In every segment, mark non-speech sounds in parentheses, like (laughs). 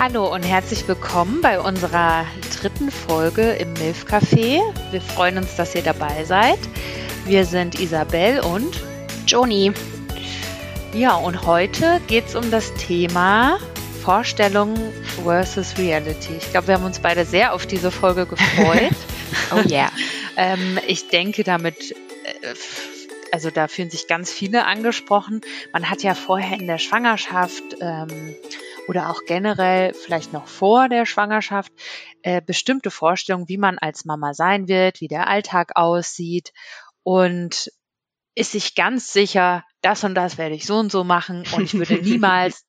Hallo und herzlich willkommen bei unserer dritten Folge im Milf Café. Wir freuen uns, dass ihr dabei seid. Wir sind Isabel und Joni. Ja, und heute geht es um das Thema Vorstellung versus Reality. Ich glaube, wir haben uns beide sehr auf diese Folge gefreut. (laughs) oh yeah. (laughs) ähm, ich denke, damit äh, also da fühlen sich ganz viele angesprochen. Man hat ja vorher in der Schwangerschaft ähm, oder auch generell vielleicht noch vor der Schwangerschaft äh, bestimmte Vorstellungen, wie man als Mama sein wird, wie der Alltag aussieht und ist sich ganz sicher, das und das werde ich so und so machen und ich würde (laughs) niemals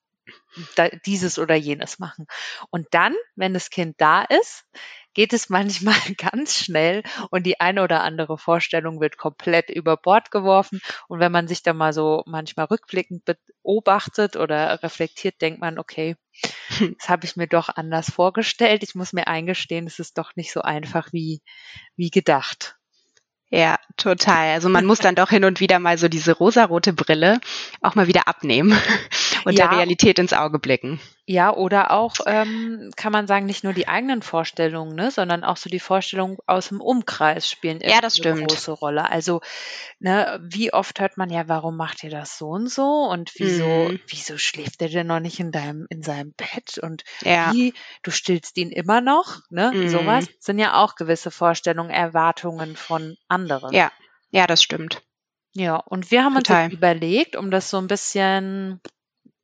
dieses oder jenes machen. Und dann, wenn das Kind da ist, geht es manchmal (laughs) ganz schnell und die eine oder andere Vorstellung wird komplett über Bord geworfen. Und wenn man sich da mal so manchmal rückblickend beobachtet oder reflektiert, denkt man, okay, (laughs) das habe ich mir doch anders vorgestellt. Ich muss mir eingestehen, es ist doch nicht so einfach wie, wie gedacht. Ja, total. Also man muss dann doch hin und wieder mal so diese rosarote Brille auch mal wieder abnehmen (laughs) und ja. der Realität ins Auge blicken. Ja, oder auch ähm, kann man sagen, nicht nur die eigenen Vorstellungen, ne, sondern auch so die Vorstellungen aus dem Umkreis spielen ja, das eine große Rolle. Also, ne, wie oft hört man ja, warum macht ihr das so und so und wieso, mhm. wieso schläft er denn noch nicht in deinem in seinem Bett und ja. wie du stillst ihn immer noch, ne? Mhm. Sowas sind ja auch gewisse Vorstellungen, Erwartungen von anderen. Ja, ja, das stimmt. Ja, und wir haben Total. uns überlegt, um das so ein bisschen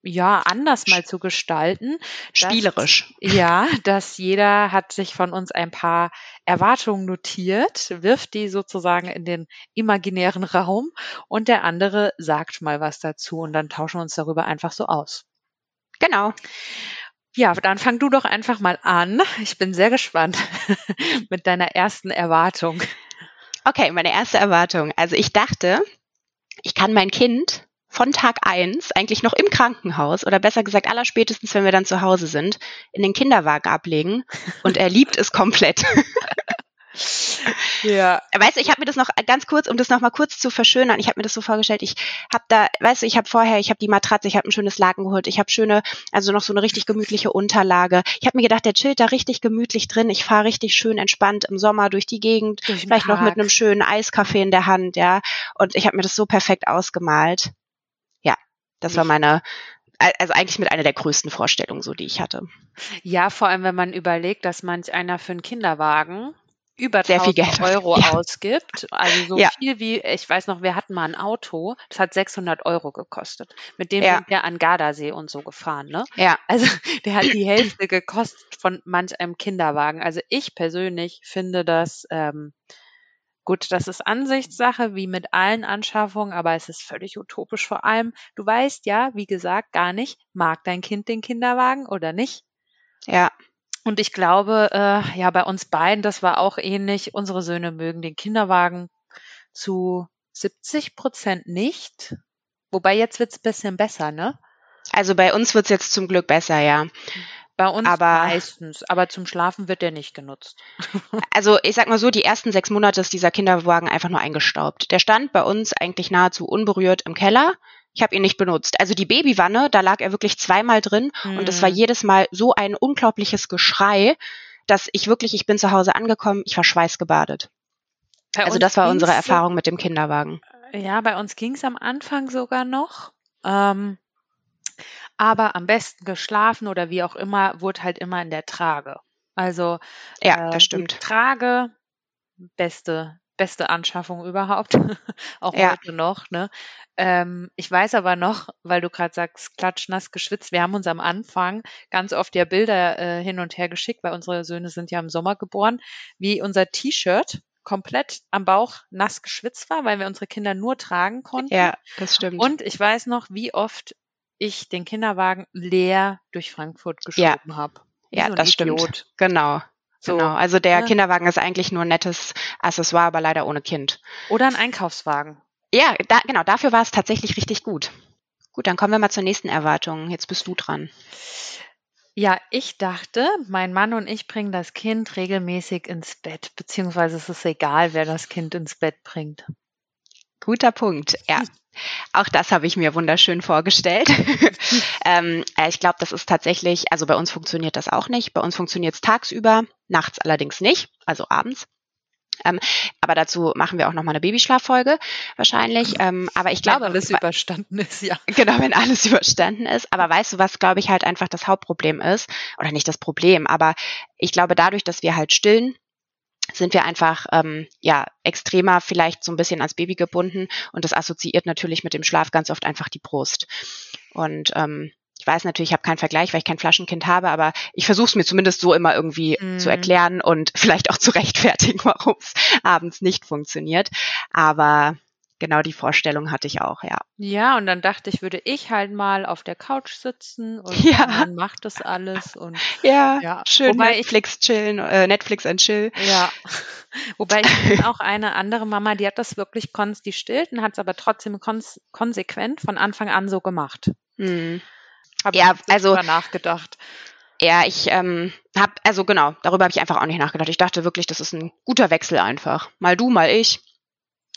ja, anders mal zu gestalten. Spielerisch. Dass, ja, (laughs) dass jeder hat sich von uns ein paar Erwartungen notiert, wirft die sozusagen in den imaginären (laughs) Raum und der andere sagt mal was dazu und dann tauschen wir uns darüber einfach so aus. Genau. Ja, dann fang du doch einfach mal an. Ich bin sehr gespannt (laughs) mit deiner ersten Erwartung. Okay, meine erste Erwartung. Also ich dachte, ich kann mein Kind von Tag eins eigentlich noch im Krankenhaus oder besser gesagt allerspätestens, wenn wir dann zu Hause sind, in den Kinderwagen ablegen und er liebt es komplett. (laughs) Ja. Weißt du, ich habe mir das noch ganz kurz, um das noch mal kurz zu verschönern, ich habe mir das so vorgestellt, ich habe da, weißt du, ich habe vorher, ich habe die Matratze, ich habe ein schönes Laken geholt, ich habe schöne, also noch so eine richtig gemütliche Unterlage. Ich habe mir gedacht, der chillt da richtig gemütlich drin. Ich fahre richtig schön entspannt im Sommer durch die Gegend, durch vielleicht Park. noch mit einem schönen Eiskaffee in der Hand, ja. Und ich habe mir das so perfekt ausgemalt. Das war meine, also eigentlich mit einer der größten Vorstellungen, so die ich hatte. Ja, vor allem, wenn man überlegt, dass manch einer für einen Kinderwagen über Sehr viel Geld. (laughs) Euro ja. ausgibt. Also so ja. viel wie, ich weiß noch, wir hatten mal ein Auto, das hat 600 Euro gekostet. Mit dem ja. sind wir an Gardasee und so gefahren, ne? Ja. Also (laughs) der hat die Hälfte gekostet von manch einem Kinderwagen. Also ich persönlich finde das ähm, Gut, das ist Ansichtssache, wie mit allen Anschaffungen, aber es ist völlig utopisch. Vor allem, du weißt ja, wie gesagt, gar nicht, mag dein Kind den Kinderwagen oder nicht. Ja. Und ich glaube, äh, ja, bei uns beiden, das war auch ähnlich. Unsere Söhne mögen den Kinderwagen zu 70 Prozent nicht. Wobei jetzt wird's bisschen besser, ne? Also bei uns wird's jetzt zum Glück besser, ja. Bei uns aber, meistens, aber zum Schlafen wird der nicht genutzt. (laughs) also ich sag mal so, die ersten sechs Monate ist dieser Kinderwagen einfach nur eingestaubt. Der stand bei uns eigentlich nahezu unberührt im Keller. Ich habe ihn nicht benutzt. Also die Babywanne, da lag er wirklich zweimal drin mhm. und es war mhm. jedes Mal so ein unglaubliches Geschrei, dass ich wirklich, ich bin zu Hause angekommen, ich war schweißgebadet. Bei also das war unsere Erfahrung mit dem Kinderwagen. Ja, bei uns ging's am Anfang sogar noch. Ähm, aber am besten geschlafen oder wie auch immer, wurde halt immer in der Trage. Also ja, äh, das stimmt. Trage, beste, beste Anschaffung überhaupt, (laughs) auch ja. heute noch. Ne? Ähm, ich weiß aber noch, weil du gerade sagst, klatschnass geschwitzt, wir haben uns am Anfang ganz oft ja Bilder äh, hin und her geschickt, weil unsere Söhne sind ja im Sommer geboren, wie unser T-Shirt komplett am Bauch nass geschwitzt war, weil wir unsere Kinder nur tragen konnten. Ja, das stimmt. Und ich weiß noch, wie oft ich den Kinderwagen leer durch Frankfurt geschoben ja. habe. Ja, so das Idiot. stimmt. Genau. So, genau. Also der ja. Kinderwagen ist eigentlich nur ein nettes Accessoire, aber leider ohne Kind. Oder ein Einkaufswagen. Ja, da, genau, dafür war es tatsächlich richtig gut. Gut, dann kommen wir mal zur nächsten Erwartung. Jetzt bist du dran. Ja, ich dachte, mein Mann und ich bringen das Kind regelmäßig ins Bett, beziehungsweise es ist egal, wer das Kind ins Bett bringt. Guter Punkt. Ja. Auch das habe ich mir wunderschön vorgestellt. (laughs) ähm, äh, ich glaube, das ist tatsächlich, also bei uns funktioniert das auch nicht. Bei uns funktioniert es tagsüber, nachts allerdings nicht, also abends. Ähm, aber dazu machen wir auch nochmal eine Babyschlaffolge wahrscheinlich. Ähm, aber ich glaube, wenn alles überstanden ist, ja. Genau, wenn alles (laughs) überstanden ist. Aber weißt du, was glaube ich halt einfach das Hauptproblem ist? Oder nicht das Problem, aber ich glaube dadurch, dass wir halt stillen, sind wir einfach ähm, ja extremer vielleicht so ein bisschen ans Baby gebunden und das assoziiert natürlich mit dem Schlaf ganz oft einfach die Brust. Und ähm, ich weiß natürlich, ich habe keinen Vergleich, weil ich kein Flaschenkind habe, aber ich versuche es mir zumindest so immer irgendwie mhm. zu erklären und (laughs) vielleicht auch zu rechtfertigen, warum es abends nicht funktioniert. Aber genau die Vorstellung hatte ich auch, ja. Ja, und dann dachte ich, würde ich halt mal auf der Couch sitzen und (laughs) ja. man macht das alles und ja, ja. schön Wobei Netflix ich, chillen, äh, Netflix and chill. Ja. (laughs) Wobei ich bin auch eine andere Mama, die hat das wirklich konst, die stillt und hat es aber trotzdem kons konsequent von Anfang an so gemacht. Hm. Habe ja, ich also nachgedacht. Ja, ich ähm, habe, also genau, darüber habe ich einfach auch nicht nachgedacht. Ich dachte wirklich, das ist ein guter Wechsel einfach. Mal du, mal ich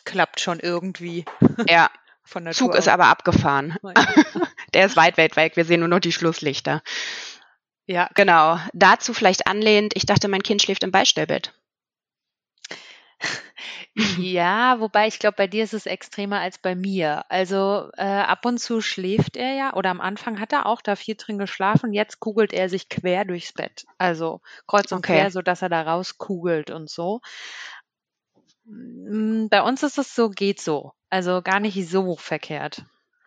klappt schon irgendwie. Ja. (laughs) Von der Zug Tour ist aber abgefahren. (laughs) der ist weit, weit weg. Wir sehen nur noch die Schlusslichter. Ja. Genau. Dazu vielleicht anlehnt, ich dachte, mein Kind schläft im Beistellbett. (laughs) Ja, wobei ich glaube, bei dir ist es extremer als bei mir. Also äh, ab und zu schläft er ja, oder am Anfang hat er auch da viel drin geschlafen. Jetzt kugelt er sich quer durchs Bett. Also kreuz und okay. quer, sodass er da rauskugelt und so. Mm, bei uns ist es so, geht so. Also gar nicht so verkehrt.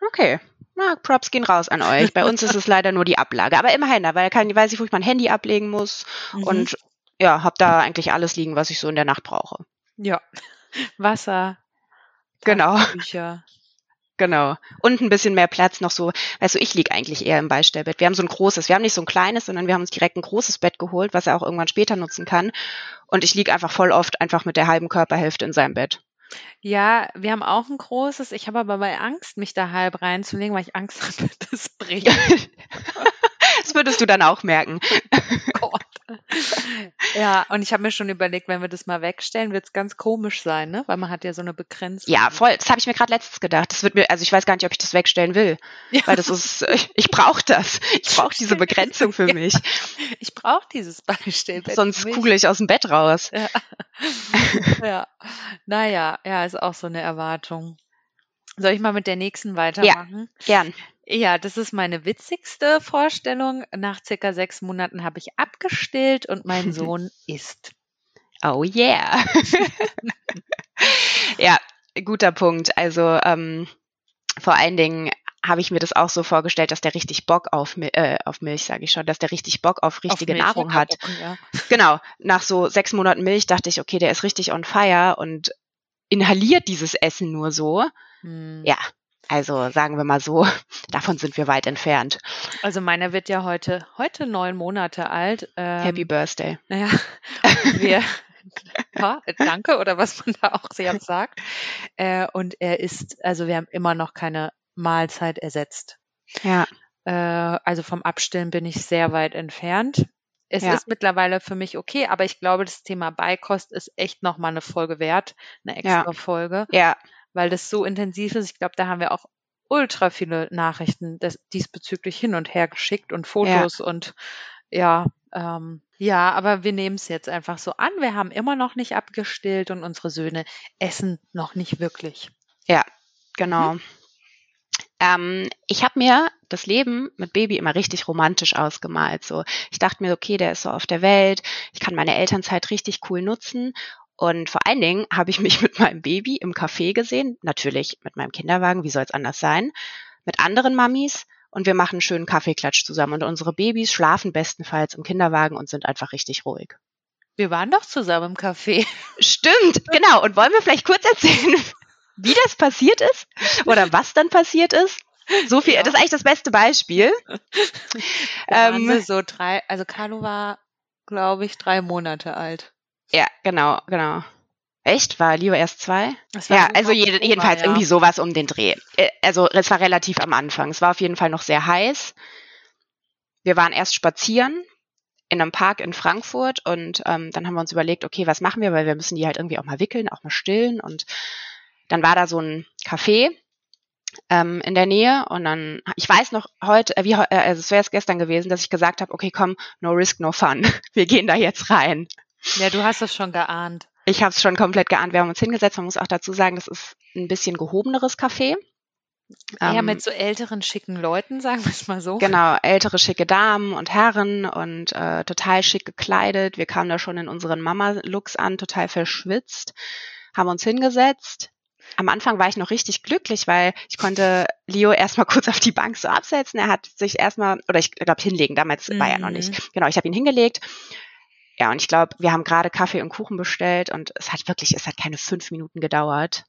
Okay. Na, Props gehen raus an euch. Bei uns ist es leider nur die Ablage. Aber immerhin, weil kann, weiß ich, wo ich mein Handy ablegen muss. Mhm. Und ja, habe da eigentlich alles liegen, was ich so in der Nacht brauche. Ja. (laughs) Wasser. Genau. Bücher. Genau. Und ein bisschen mehr Platz noch so. Weißt du, ich liege eigentlich eher im Beistellbett. Wir haben so ein großes, wir haben nicht so ein kleines, sondern wir haben uns direkt ein großes Bett geholt, was er auch irgendwann später nutzen kann. Und ich liege einfach voll oft einfach mit der halben Körperhälfte in seinem Bett. Ja, wir haben auch ein großes. Ich habe aber bei Angst, mich da halb reinzulegen, weil ich Angst (laughs) habe, das bricht. (laughs) das würdest du dann auch merken. (laughs) Oh Gott. Ja, und ich habe mir schon überlegt, wenn wir das mal wegstellen, wird es ganz komisch sein, ne? Weil man hat ja so eine Begrenzung. Ja, voll. Das habe ich mir gerade letztens gedacht. Das wird mir, also ich weiß gar nicht, ob ich das wegstellen will. Ja. Weil das ist, ich, ich brauche das. Ich brauche diese Begrenzung für mich. Ich brauche dieses Beistellbett. Sonst kugel ich aus dem Bett raus. Ja. (laughs) ja. Naja, ja, ist auch so eine Erwartung. Soll ich mal mit der nächsten weitermachen? Ja, gern. Ja, das ist meine witzigste Vorstellung. Nach circa sechs Monaten habe ich abgestillt und mein (laughs) Sohn isst. Oh yeah. (laughs) ja, guter Punkt. Also ähm, vor allen Dingen habe ich mir das auch so vorgestellt, dass der richtig Bock auf, äh, auf Milch, sage ich schon, dass der richtig Bock auf richtige auf Nahrung hat. Bock, ja. Genau, nach so sechs Monaten Milch dachte ich, okay, der ist richtig on fire und inhaliert dieses Essen nur so. Hm. Ja, also sagen wir mal so, (laughs) davon sind wir weit entfernt. Also meiner wird ja heute, heute neun Monate alt. Ähm, Happy Birthday. Naja, wir, (laughs) ja, danke oder was man da auch sehr sagt. Äh, und er ist, also wir haben immer noch keine Mahlzeit ersetzt. Ja. Äh, also vom Abstillen bin ich sehr weit entfernt. Es ja. ist mittlerweile für mich okay, aber ich glaube, das Thema Beikost ist echt nochmal eine Folge wert, eine extra ja. Folge. Ja weil das so intensiv ist. Ich glaube, da haben wir auch ultra viele Nachrichten des, diesbezüglich hin und her geschickt und Fotos ja. und ja, ähm, ja, aber wir nehmen es jetzt einfach so an. Wir haben immer noch nicht abgestillt und unsere Söhne essen noch nicht wirklich. Ja, genau. Mhm. Ähm, ich habe mir das Leben mit Baby immer richtig romantisch ausgemalt. So, ich dachte mir, okay, der ist so auf der Welt, ich kann meine Elternzeit richtig cool nutzen und vor allen Dingen habe ich mich (laughs) mit meinem Baby im Café gesehen, natürlich mit meinem Kinderwagen, wie soll es anders sein, mit anderen Mamis und wir machen einen schönen Kaffeeklatsch zusammen und unsere Babys schlafen bestenfalls im Kinderwagen und sind einfach richtig ruhig. Wir waren doch zusammen im Café. Stimmt, (laughs) genau. Und wollen wir vielleicht kurz erzählen, (laughs) wie das passiert ist oder was dann passiert ist? So viel, ja. das ist eigentlich das beste Beispiel. ähm, so drei, also Carlo war, glaube ich, drei Monate alt. Ja, genau, genau. Echt? War Leo erst zwei? Ja, also jed jedenfalls ja. irgendwie sowas um den Dreh. Äh, also es war relativ am Anfang. Es war auf jeden Fall noch sehr heiß. Wir waren erst spazieren in einem Park in Frankfurt und ähm, dann haben wir uns überlegt, okay, was machen wir, weil wir müssen die halt irgendwie auch mal wickeln, auch mal stillen und dann war da so ein Café ähm, in der Nähe und dann, ich weiß noch heute, äh, wie, äh, also es wäre es gestern gewesen, dass ich gesagt habe, okay, komm, no risk, no fun. (laughs) Wir gehen da jetzt rein. Ja, du hast es schon geahnt. Ich habe es schon komplett geahnt. Wir haben uns hingesetzt. Man muss auch dazu sagen, das ist ein bisschen gehobeneres Café. Ja, ähm, mit so älteren, schicken Leuten, sagen wir es mal so. Genau, ältere, schicke Damen und Herren und äh, total schick gekleidet. Wir kamen da schon in unseren Mama-Looks an, total verschwitzt, haben uns hingesetzt. Am Anfang war ich noch richtig glücklich, weil ich konnte Leo erstmal (laughs) kurz auf die Bank so absetzen. Er hat sich erstmal, oder ich glaube hinlegen, damals mhm. war er noch nicht. Mhm. Genau, ich habe ihn hingelegt. Ja, und ich glaube, wir haben gerade Kaffee und Kuchen bestellt und es hat wirklich, es hat keine fünf Minuten gedauert.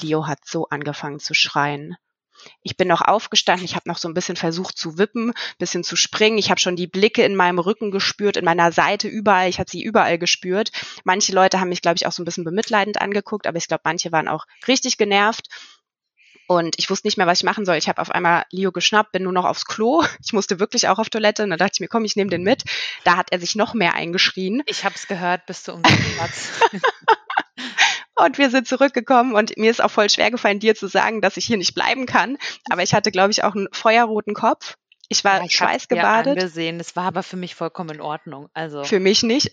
Leo hat so angefangen zu schreien. Ich bin noch aufgestanden, ich habe noch so ein bisschen versucht zu wippen, bisschen zu springen. Ich habe schon die Blicke in meinem Rücken gespürt, in meiner Seite überall. Ich habe sie überall gespürt. Manche Leute haben mich, glaube ich, auch so ein bisschen bemitleidend angeguckt, aber ich glaube, manche waren auch richtig genervt. Und ich wusste nicht mehr, was ich machen soll. Ich habe auf einmal Leo geschnappt, bin nur noch aufs Klo. (laughs) Ich musste wirklich auch auf Toilette. Und dann dachte ich mir, komm, ich nehme den mit. Da hat er sich noch mehr eingeschrien. Ich habe es gehört, bis zu unserem Platz. (laughs) Und wir sind zurückgekommen und mir ist auch voll schwer gefallen, dir zu sagen, dass ich hier nicht bleiben kann. Aber ich hatte, glaube ich, auch einen feuerroten Kopf. Ich war ja, ich schweißgebadet. gesehen. Das war aber für mich vollkommen in Ordnung. Also für mich nicht.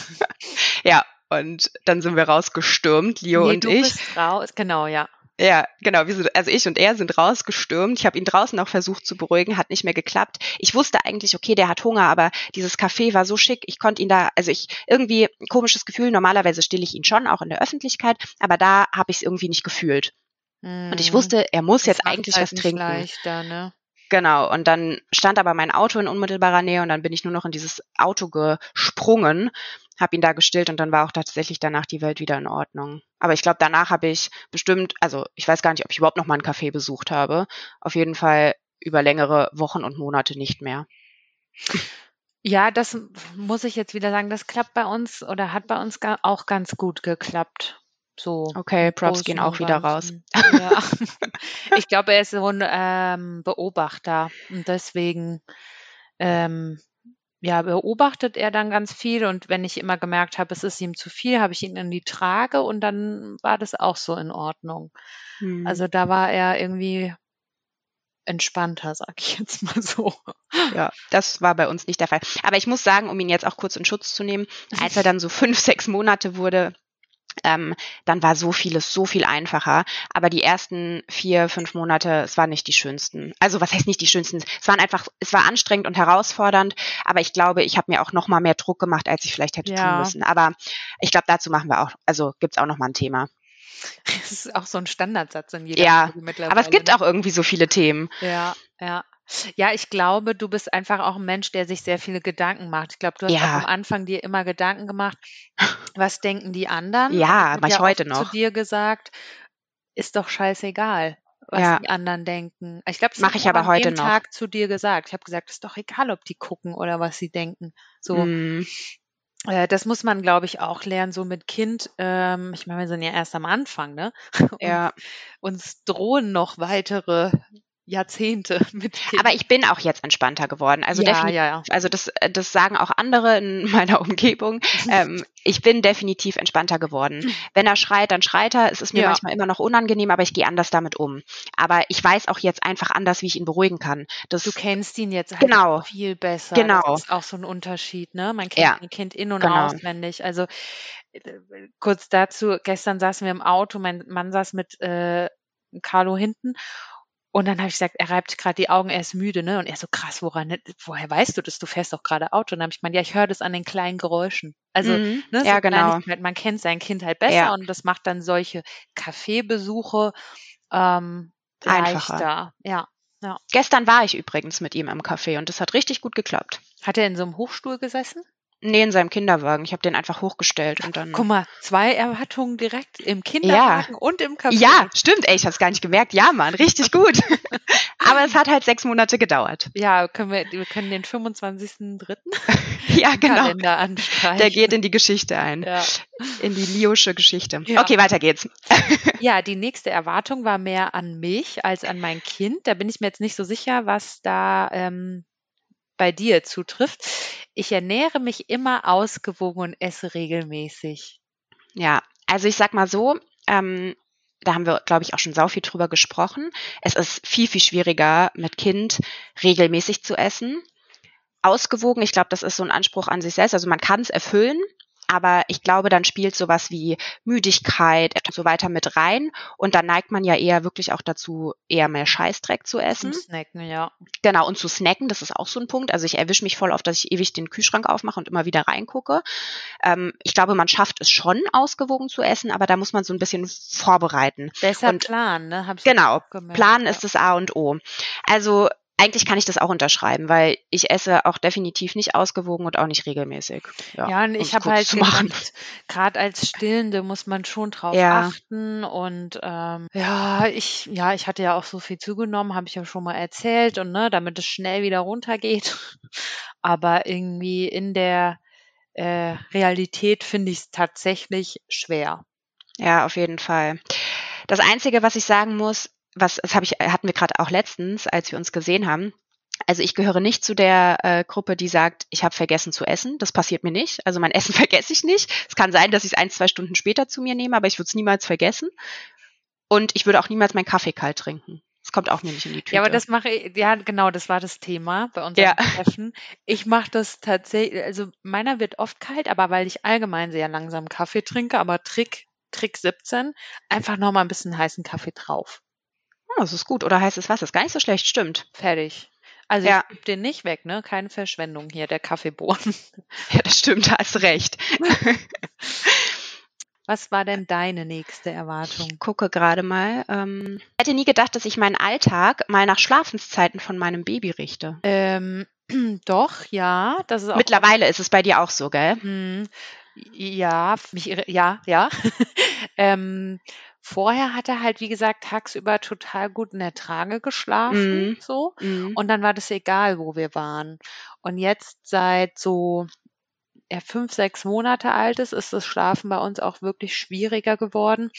(laughs) ja, und dann sind wir rausgestürmt, Leo nee, und du ich. Bist raus. Genau, ja. Ja, genau. Sind, also ich und er sind rausgestürmt. Ich habe ihn draußen auch versucht zu beruhigen, hat nicht mehr geklappt. Ich wusste eigentlich, okay, der hat Hunger, aber dieses Café war so schick. Ich konnte ihn da, also ich irgendwie ein komisches Gefühl. Normalerweise stille ich ihn schon auch in der Öffentlichkeit, aber da habe ich es irgendwie nicht gefühlt. Mm. Und ich hm. wusste, er muss das jetzt eigentlich halt was trinken. Leichter, ne? Genau, und dann stand aber mein Auto in unmittelbarer Nähe und dann bin ich nur noch in dieses Auto gesprungen, habe ihn da gestillt und dann war auch tatsächlich danach die Welt wieder in Ordnung. Aber ich glaube, danach habe ich bestimmt, also ich weiß gar nicht, ob ich überhaupt noch mal ein Café besucht habe. Auf jeden Fall über längere Wochen und Monate nicht mehr. Ja, das muss ich jetzt wieder sagen, das klappt bei uns oder hat bei uns auch ganz gut geklappt. So okay, Props gehen auch wieder raus. Ja. (laughs) (laughs) ich glaube, er ist so ein ähm, Beobachter und deswegen ähm, ja, beobachtet er dann ganz viel und wenn ich immer gemerkt habe, es ist ihm zu viel, habe ich ihn in die Trage und dann war das auch so in Ordnung. Hm. Also da war er irgendwie entspannter, (laughs) sag ich jetzt mal so. Ja, das war bei uns nicht der Fall. Aber ich muss sagen, um ihn jetzt auch kurz in Schutz zu nehmen, (laughs) als er dann so fünf, sechs Monate wurde, ähm, dann war so vieles so viel einfacher. Aber die ersten vier, fünf Monate, es waren nicht die schönsten. Also was heißt nicht die schönsten? Es waren einfach, es war anstrengend und herausfordernd. Aber ich glaube, ich habe mir auch noch mal mehr Druck gemacht, als ich vielleicht hätte ja. tun müssen. Aber ich glaube, dazu machen wir auch, also gibt's auch noch mal ein Thema. (laughs) Das ist auch so ein Standardsatz in jeder Ja, aber es gibt ne? auch irgendwie so viele Themen. Ja, ja. Ja, ich glaube, du bist einfach auch ein Mensch, der sich sehr viele Gedanken macht. Ich glaube, du hast ja. am Anfang dir immer Gedanken gemacht, was denken die anderen? Ja, mach ich ja heute noch. zu dir gesagt, ist doch scheißegal, was ja. die anderen denken. Ich glaube, das mache ich aber heute noch. Tag zu dir gesagt. Ich habe gesagt, ist doch egal, ob die gucken oder was sie denken. So. Mm. Äh, das muss man, glaube ich, auch lernen, so mit Kind. Ähm, ich meine, wir sind ja erst am Anfang, ne? (laughs) Ja. uns drohen noch weitere Jahrzehnte (laughs) mit Kindern. Aber ich bin auch jetzt entspannter geworden. Also ja, definitiv, ja, ja. also das, äh, das sagen auch andere in (laughs) meiner Umgebung. (laughs) ähm, ich bin definitiv entspannter geworden. Wenn er schreit, dann schreit er. Es ist mir ja. manchmal immer noch unangenehm, aber ich gehe anders damit um. Aber ich weiß auch jetzt einfach anders, wie ich ihn beruhigen kann. Das, du kennst ihn jetzt halt genau, viel besser. Genau. Das ist auch so ein Unterschied, ne? Man kennt ja. ein Kind in- und genau. auswendig. Also äh, kurz dazu, gestern saßen wir im Auto, mein Mann saß mit äh, Carlo hinten und dann habe ich gesagt, er reibt gerade die Augen, er ist müde, ne? Und er so krass, woran, woher weißt du das? Du fährst doch gerade Auto. Und dann habe ich gemeint, ja, ich höre das an den kleinen Geräuschen. Also, mhm. ne, so ja, genau. man kennt sein Kind halt besser ja. und das macht dann solche Kaffeebesuche ähm, Einfacher. leichter. Ja, ja. Gestern war ich übrigens mit ihm im Café und das hat richtig gut geklappt. Hat er in so einem Hochstuhl gesessen? Nee, in seinem Kinderwagen. Ich habe den einfach hochgestellt und dann. Guck mal, zwei Erwartungen direkt im Kinderwagen ja. und im Café. Ja, stimmt. Ey, ich hab's gar nicht gemerkt. Ja, Mann, richtig gut. (laughs) Aber es hat halt sechs Monate gedauert. Ja, können wir, wir können den 25.3. (laughs) ja, genau. Kalender anstreichen. Der geht in die Geschichte ein. Ja. In die Liosche Geschichte. Ja. Okay, weiter geht's. (laughs) ja, die nächste Erwartung war mehr an mich als an mein Kind. Da bin ich mir jetzt nicht so sicher, was da ähm, bei dir zutrifft. Ich ernähre mich immer ausgewogen und esse regelmäßig. Ja, also ich sag mal so, ähm, da haben wir, glaube ich, auch schon sau viel drüber gesprochen. Es ist viel, viel schwieriger, mit Kind regelmäßig zu essen. Ausgewogen, ich glaube, das ist so ein Anspruch an sich selbst. Also man kann es erfüllen, aber ich glaube, dann spielt sowas wie Müdigkeit und so weiter mit rein. Und dann neigt man ja eher wirklich auch dazu, eher mehr Scheißdreck zu essen. Zum Snacken, ja. Genau, und zu snacken, das ist auch so ein Punkt. Also ich erwische mich voll auf, dass ich ewig den Kühlschrank aufmache und immer wieder reingucke. Ähm, ich glaube, man schafft es schon, ausgewogen zu essen, aber da muss man so ein bisschen vorbereiten. Deshalb Und- Plan, ne? Hab ich Genau, gemerkt, Planen ja. ist das A und O. Also eigentlich kann ich das auch unterschreiben, weil ich esse auch definitiv nicht ausgewogen und auch nicht regelmäßig. Ja, Ja, und ich habe halt gerade als Stillende muss man schon drauf Ja. achten. Und ähm, ja, ich, ja, ich hatte ja auch so viel zugenommen, habe ich ja schon mal erzählt, und ne, damit es schnell wieder runtergeht. (laughs) Aber irgendwie in der äh, Realität finde ich es tatsächlich schwer. Ja, auf jeden Fall. Das Einzige, was ich sagen muss, was das habe ich hatten wir gerade auch letztens, als wir uns gesehen haben. Also ich gehöre nicht zu der äh, Gruppe, die sagt, ich habe vergessen zu essen. Das passiert mir nicht. Also mein (laughs) Essen vergesse ich nicht. Es kann sein, dass ich es ein, zwei Stunden später zu mir nehme, aber ich würde es niemals vergessen. Und ich würde auch niemals meinen Kaffee kalt trinken. Das kommt auch mir nicht in die Tüte. Ja, aber das mache ich, ja, genau, das war das Thema bei unserem Ja. Treffen. Ich mache das tatsächlich, also meiner wird oft kalt, aber weil ich allgemein sehr langsam Kaffee trinke, aber Trick, Trick 17, einfach nochmal ein bisschen heißen Kaffee drauf. Oh, das ist gut. Oder heißes Wasser. Ist gar nicht so schlecht, stimmt. Fertig. Also Ja. ich den nicht weg, ne? Keine Verschwendung hier, der Kaffeebohnen. (laughs) Ja, das stimmt, da hast recht. (laughs) Was war denn deine nächste Erwartung? Ich gucke gerade mal. Ähm, ich hätte nie gedacht, dass ich meinen Alltag mal nach Schlafenszeiten von meinem Baby richte. Ähm, (clears throat) doch, ja, das ist. Mittlerweile ist es bei dir auch so, gell? Hm, ja, mich, ja, ja. (laughs) ähm, vorher hat er halt, wie gesagt, tagsüber total gut in der Trage geschlafen, Mhm. so. Mhm. Und dann war das egal, wo wir waren. Und jetzt seit so er fünf, sechs Monate alt ist, ist das Schlafen bei uns auch wirklich schwieriger geworden.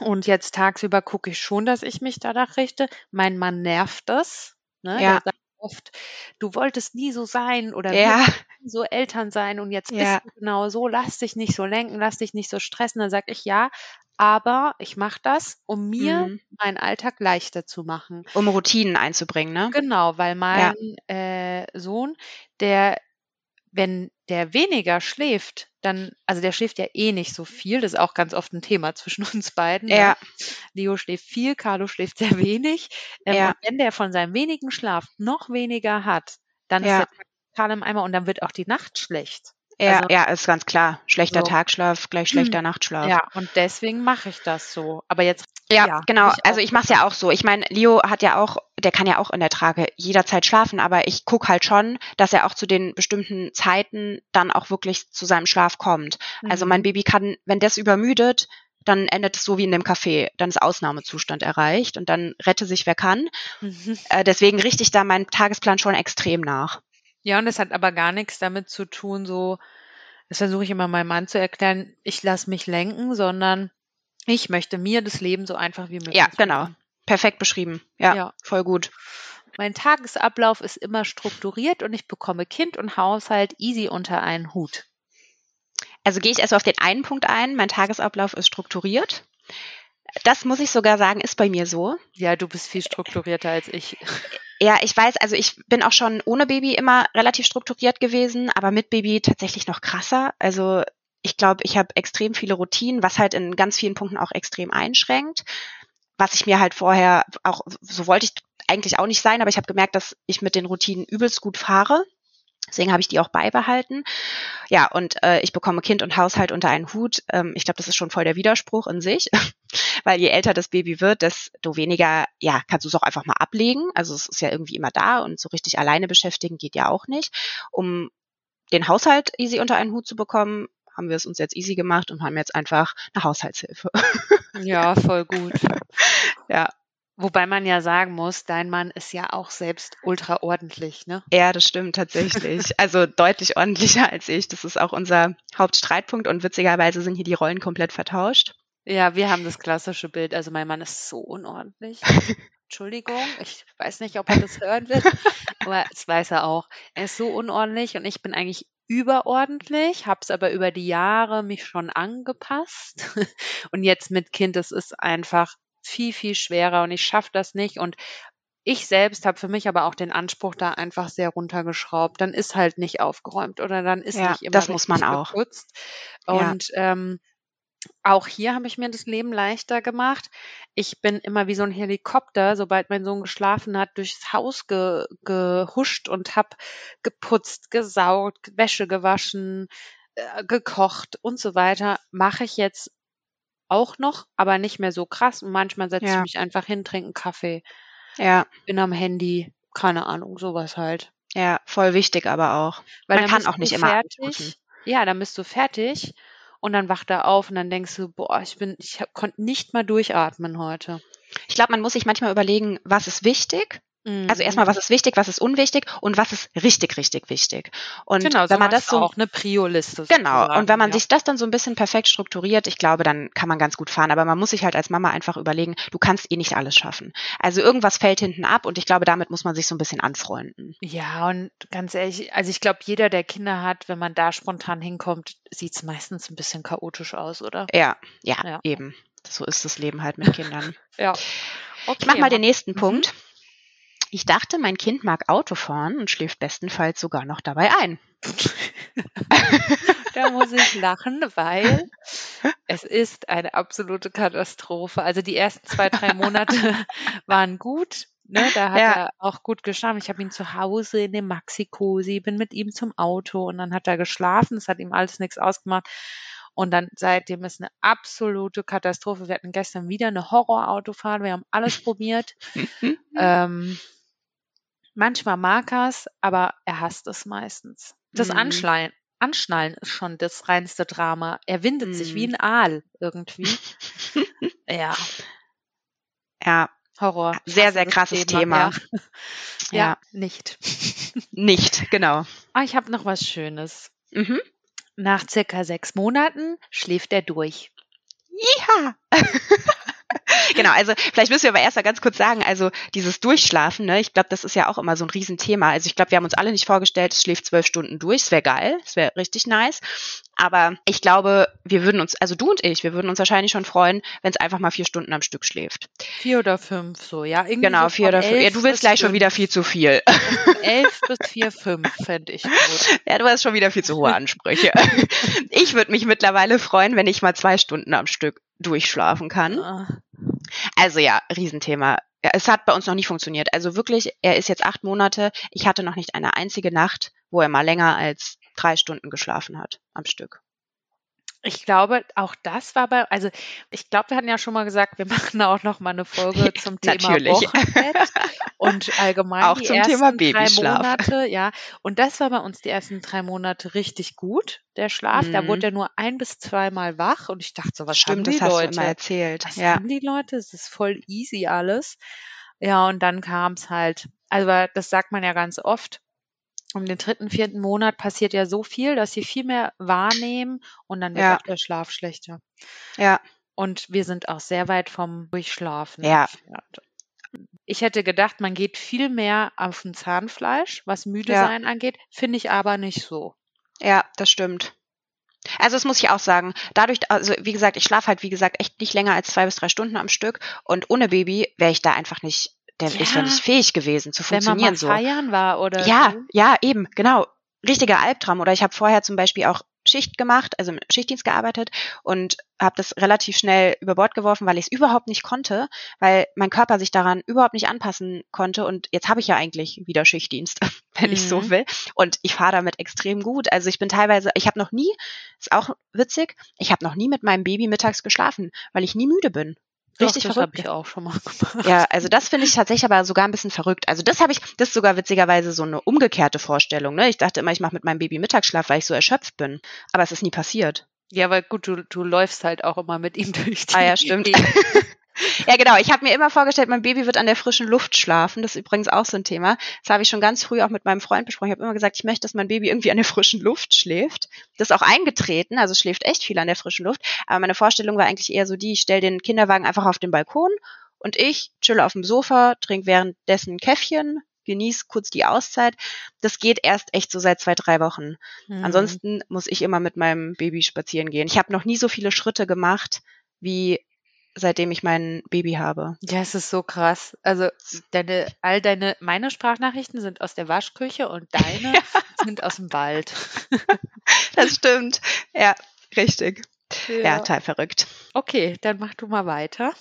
Und jetzt tagsüber gucke ich schon, dass ich mich danach richte. Mein Mann nervt das. Ne? Ja. Oft, du wolltest nie so sein oder Ja. So Eltern sein und jetzt Ja. bist du genau so, lass dich nicht so lenken, lass dich nicht so stressen. Dann sage ich ja, aber ich mache das, um mir Mhm. meinen Alltag leichter zu machen. Um Routinen einzubringen, ne? Genau, weil mein äh, Sohn, der, wenn der weniger schläft, dann, also der schläft ja eh nicht so viel, das ist auch ganz oft ein Thema zwischen (laughs) uns beiden. ne? Ja. Leo schläft viel, Carlo schläft sehr wenig. Ähm, Ja. Wenn der von seinem wenigen Schlaf noch weniger hat, dann Ja. ist der total im Eimer und dann wird auch die Nacht schlecht. Ja, Also- ja, ist ganz klar. Schlechter So. Tagschlaf gleich schlechter Nachtschlaf. Ja, und deswegen mache ich das so. Aber jetzt, Ja, Ja, genau. ich also ich mache es ja auch so. Ich meine, Leo hat ja auch, der kann ja auch in der Trage jederzeit schlafen, aber ich guck halt schon, dass er auch zu den bestimmten Zeiten dann auch wirklich zu seinem Schlaf kommt. Also Mhm. mein Baby kann, wenn das übermüdet, dann endet es so wie in dem Café. Dann ist Ausnahmezustand erreicht und dann rette sich wer kann. Mhm. Äh, deswegen richte ich da meinen Tagesplan schon extrem nach. Ja, und das hat aber gar nichts damit zu tun, so, das versuche ich immer meinem Mann zu erklären, ich lasse mich lenken, sondern ich möchte mir das Leben so einfach wie möglich Ja, genau. machen. Perfekt beschrieben. Ja, Ja. voll gut. Mein Tagesablauf ist immer strukturiert und ich bekomme Kind und Haushalt easy unter einen Hut. Also gehe ich erst auf den einen Punkt ein. Mein Tagesablauf ist strukturiert. Das muss ich sogar sagen, ist bei mir so. Ja, du bist viel strukturierter als ich. Ja, ich weiß, also ich bin auch schon ohne Baby immer relativ strukturiert gewesen, aber mit Baby tatsächlich noch krasser. Also ich glaube, ich habe extrem viele Routinen, was halt in ganz vielen Punkten auch extrem einschränkt. Was ich mir halt vorher auch, so wollte ich eigentlich auch nicht sein, aber ich habe gemerkt, dass ich mit den Routinen übelst gut fahre. Deswegen habe ich die auch beibehalten. Ja, und äh, ich bekomme Kind und Haushalt unter einen Hut. Ähm, ich glaube, das ist schon voll der Widerspruch in sich, weil je älter das Baby wird, desto weniger, ja, kannst du es auch einfach mal ablegen. Also es ist ja irgendwie immer da und so richtig alleine beschäftigen geht ja auch nicht. Um den Haushalt easy unter einen Hut zu bekommen, haben wir es uns jetzt easy gemacht und haben jetzt einfach eine Haushaltshilfe. (laughs) Ja, voll gut. (laughs) Ja. Wobei man ja sagen muss, dein Mann ist ja auch selbst ultra ordentlich, ne? Ja, das stimmt tatsächlich. (laughs) Also deutlich ordentlicher als ich. Das ist auch unser Hauptstreitpunkt und witzigerweise sind hier die Rollen komplett vertauscht. Ja, wir haben das klassische Bild. Also mein Mann ist so unordentlich. Entschuldigung, ich weiß nicht, ob er das hören wird, (laughs) aber das weiß er auch. Er ist so unordentlich und ich bin eigentlich überordentlich, habe es aber über die Jahre mich schon angepasst. (laughs) Und jetzt mit Kind, es ist einfach viel, viel schwerer und ich schaffe das nicht. Und ich selbst habe für mich aber auch den Anspruch da einfach sehr runtergeschraubt. Dann ist halt nicht aufgeräumt oder dann ist Ja, nicht immer das muss man auch. geputzt. Ja. Und ähm, auch hier habe ich mir das Leben leichter gemacht. Ich bin immer wie so ein Helikopter, sobald mein Sohn geschlafen hat, durchs Haus ge gehuscht und habe geputzt, gesaugt, Wäsche gewaschen, äh, gekocht und so weiter. Mache ich jetzt auch noch, aber nicht mehr so krass. Und manchmal setze ich Ja. mich einfach hin, trinke einen Kaffee, Ja, bin am Handy, keine Ahnung, sowas halt. ja, voll wichtig aber auch. Weil Man dann kann auch nicht immer fertig. machen. Ja, dann bist du fertig und dann wacht er auf und dann denkst du, boah, ich bin, ich konnte nicht mal durchatmen heute. Ich glaube, man muss sich manchmal überlegen, was ist wichtig? Also Mhm. erstmal, was ist wichtig, was ist unwichtig und was ist richtig, richtig wichtig. Und Genau, so wenn man das so auch eine Prio-Liste Genau, und sozusagen, wenn man ja. sich das dann so ein bisschen perfekt strukturiert, ich glaube, dann kann man ganz gut fahren. Aber man muss sich halt als Mama einfach überlegen, du kannst eh nicht alles schaffen. Also irgendwas fällt hinten ab und ich glaube, damit muss man sich so ein bisschen anfreunden. Ja, und ganz ehrlich, also ich glaube, jeder, der Kinder hat, wenn man da spontan hinkommt, sieht's meistens ein bisschen chaotisch aus, oder? Ja, ja, Ja. eben. So ist das Leben halt mit Kindern. (laughs) Ja. Okay, Ich mach mal den nächsten Mhm. Ich dachte, mein Kind mag Auto fahren und schläft bestenfalls sogar noch dabei ein. (laughs) (laughs) Da muss ich lachen, weil es ist eine absolute Katastrophe. Also die ersten zwei, drei Monate (laughs) waren gut. Ne, da hat Ja. er auch gut geschlafen. Ich habe ihn zu Hause in dem Maxi-Cosi, bin mit ihm zum Auto und dann hat er geschlafen. Es hat ihm alles nichts ausgemacht. Und dann seitdem ist eine absolute Katastrophe. Wir hatten gestern wieder eine Horrorautofahrt. Wir haben alles probiert. Ähm, manchmal mag er es, aber er hasst es meistens. Das Mhm. Anschnallen, Anschnallen ist schon das reinste Drama. Er windet sich wie Mhm. ein Aal irgendwie. (laughs) ja, Ja, Horror. Sehr, sehr krasses Thema. Ja, ja Ja. nicht. (laughs) nicht, genau. Ah, ich habe noch was Schönes. Mhm. Nach circa sechs Monaten schläft er durch. Ja. (laughs) (laughs) genau, also vielleicht müssen wir aber erst mal ganz kurz sagen, also dieses Durchschlafen, ne, ich glaube, das ist ja auch immer so ein Riesenthema. Also ich glaube, wir haben uns alle nicht vorgestellt, es schläft zwölf Stunden durch, es wäre geil, es wäre richtig nice. Aber ich glaube, wir würden uns, also du und ich, wir würden uns wahrscheinlich schon freuen, wenn es einfach mal vier Stunden am Stück schläft. Vier oder fünf, so, ja. Irgendwie Genau, so vier oder fünf. Ja, du willst gleich schon wieder viel zu viel. (laughs) Elf bis vier, fünf fände ich gut. Ja, du hast schon wieder viel zu hohe Ansprüche. (laughs) Ich würde mich mittlerweile freuen, wenn ich mal zwei Stunden am Stück durchschlafen kann. Ah. Also ja, Riesenthema. Es hat bei uns noch nicht funktioniert. Also wirklich, er ist jetzt acht Monate. Ich hatte noch nicht eine einzige Nacht, wo er mal länger als drei Stunden geschlafen hat am Stück. Ich glaube, auch das war bei, also ich glaube, wir hatten ja schon mal gesagt, wir (laughs) machen auch noch mal eine Folge zum Thema. Wochenbett und allgemein (laughs) Auch die zum ersten Thema drei Babyschlaf. Monate, ja. Und das war bei uns die ersten drei Monate richtig gut, der Schlaf. Da Mhm. wurde er nur ein bis zweimal wach und ich dachte so, was Stimmt, haben die das hast Leute? du immer erzählt. was Ja. haben die Leute? Es ist voll easy alles. Ja, und dann kam es halt, also das sagt man ja ganz oft, um den dritten, vierten Monat passiert ja so viel, dass sie viel mehr wahrnehmen und dann wird Ja. auch der Schlaf schlechter. Ja. Und wir sind auch sehr weit vom Durchschlafen Ja. entfernt. Ich hätte gedacht, man geht viel mehr auf ein Zahnfleisch, was müde Ja. sein angeht, finde ich aber nicht so. Ja, das stimmt. Also das muss ich auch sagen. Dadurch, also wie gesagt, ich schlafe halt, wie gesagt, echt nicht länger als zwei bis drei Stunden am Stück. Und ohne Baby wäre ich da einfach nicht, der, ich wäre Ja. nicht fähig gewesen zu Wenn man funktionieren mal so. feiern war oder Ja, so. ja, eben, genau. Richtiger Albtraum. Oder ich habe vorher zum Beispiel auch Schicht gemacht, also im Schichtdienst gearbeitet und habe das relativ schnell über Bord geworfen, weil ich es überhaupt nicht konnte, weil mein Körper sich daran überhaupt nicht anpassen konnte. Und jetzt habe ich ja eigentlich wieder Schichtdienst, (laughs) wenn ich so Mhm. will. Und ich fahre damit extrem gut. Also ich bin teilweise, ich habe noch nie, ist auch witzig, ich habe noch nie mit meinem Baby mittags geschlafen, weil ich nie müde bin. Richtig Doch, das habe verrückt. ich auch schon mal (laughs) gemacht. Ja, also das finde ich tatsächlich aber sogar ein bisschen verrückt. Also das habe ich, das ist sogar witzigerweise so eine umgekehrte Vorstellung. Ne? Ich dachte immer, ich mache mit meinem Baby Mittagsschlaf, weil ich so erschöpft bin. Aber es ist nie passiert. Ja, weil gut, du, du läufst halt auch immer mit ihm (laughs) durch die Ah ja, stimmt. (laughs) Ja, genau. Ich habe mir immer vorgestellt, mein Baby wird an der frischen Luft schlafen. Das ist übrigens auch so ein Thema. Das habe ich schon ganz früh auch mit meinem Freund besprochen. Ich habe immer gesagt, ich möchte, dass mein Baby irgendwie an der frischen Luft schläft. Das ist auch eingetreten, also schläft echt viel an der frischen Luft. Aber meine Vorstellung war eigentlich eher so die, ich stelle den Kinderwagen einfach auf den Balkon und ich chill auf dem Sofa, trinke währenddessen ein Käffchen, genieß kurz die Auszeit. Das geht erst echt so seit zwei, drei Wochen. Mhm. Ansonsten muss ich immer mit meinem Baby spazieren gehen. Ich habe noch nie so viele Schritte gemacht, wie seitdem ich mein Baby habe. Ja, es ist so krass. Also deine, all deine, meine Sprachnachrichten sind aus der Waschküche und deine (laughs) sind aus dem Wald. (laughs) Das stimmt. Ja, richtig. Ja, Ja. total verrückt. Okay, dann mach du mal weiter.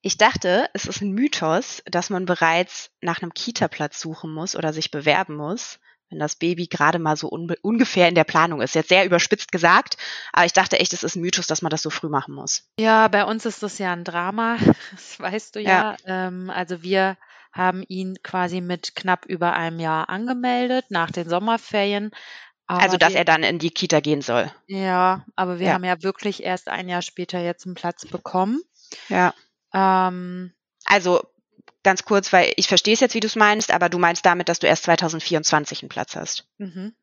Ich dachte, es ist ein Mythos, dass man bereits nach einem Kita-Platz suchen muss oder sich bewerben muss, wenn das Baby gerade mal so ungefähr in der Planung ist. Jetzt sehr überspitzt gesagt, aber ich dachte echt, es ist ein Mythos, dass man das so früh machen muss. Ja, bei uns ist das ja ein Drama, (laughs) das weißt du ja. Ähm, also wir haben ihn quasi mit knapp über einem Jahr angemeldet nach den Sommerferien. Aber also, dass wir, er dann in die Kita gehen soll. Ja, aber wir Ja. haben ja wirklich erst ein Jahr später jetzt einen Platz bekommen. Ja. Ähm, Also, ganz kurz, weil ich verstehe es jetzt, wie du es meinst, aber du meinst damit, dass du erst 2024 einen Platz hast. mhm.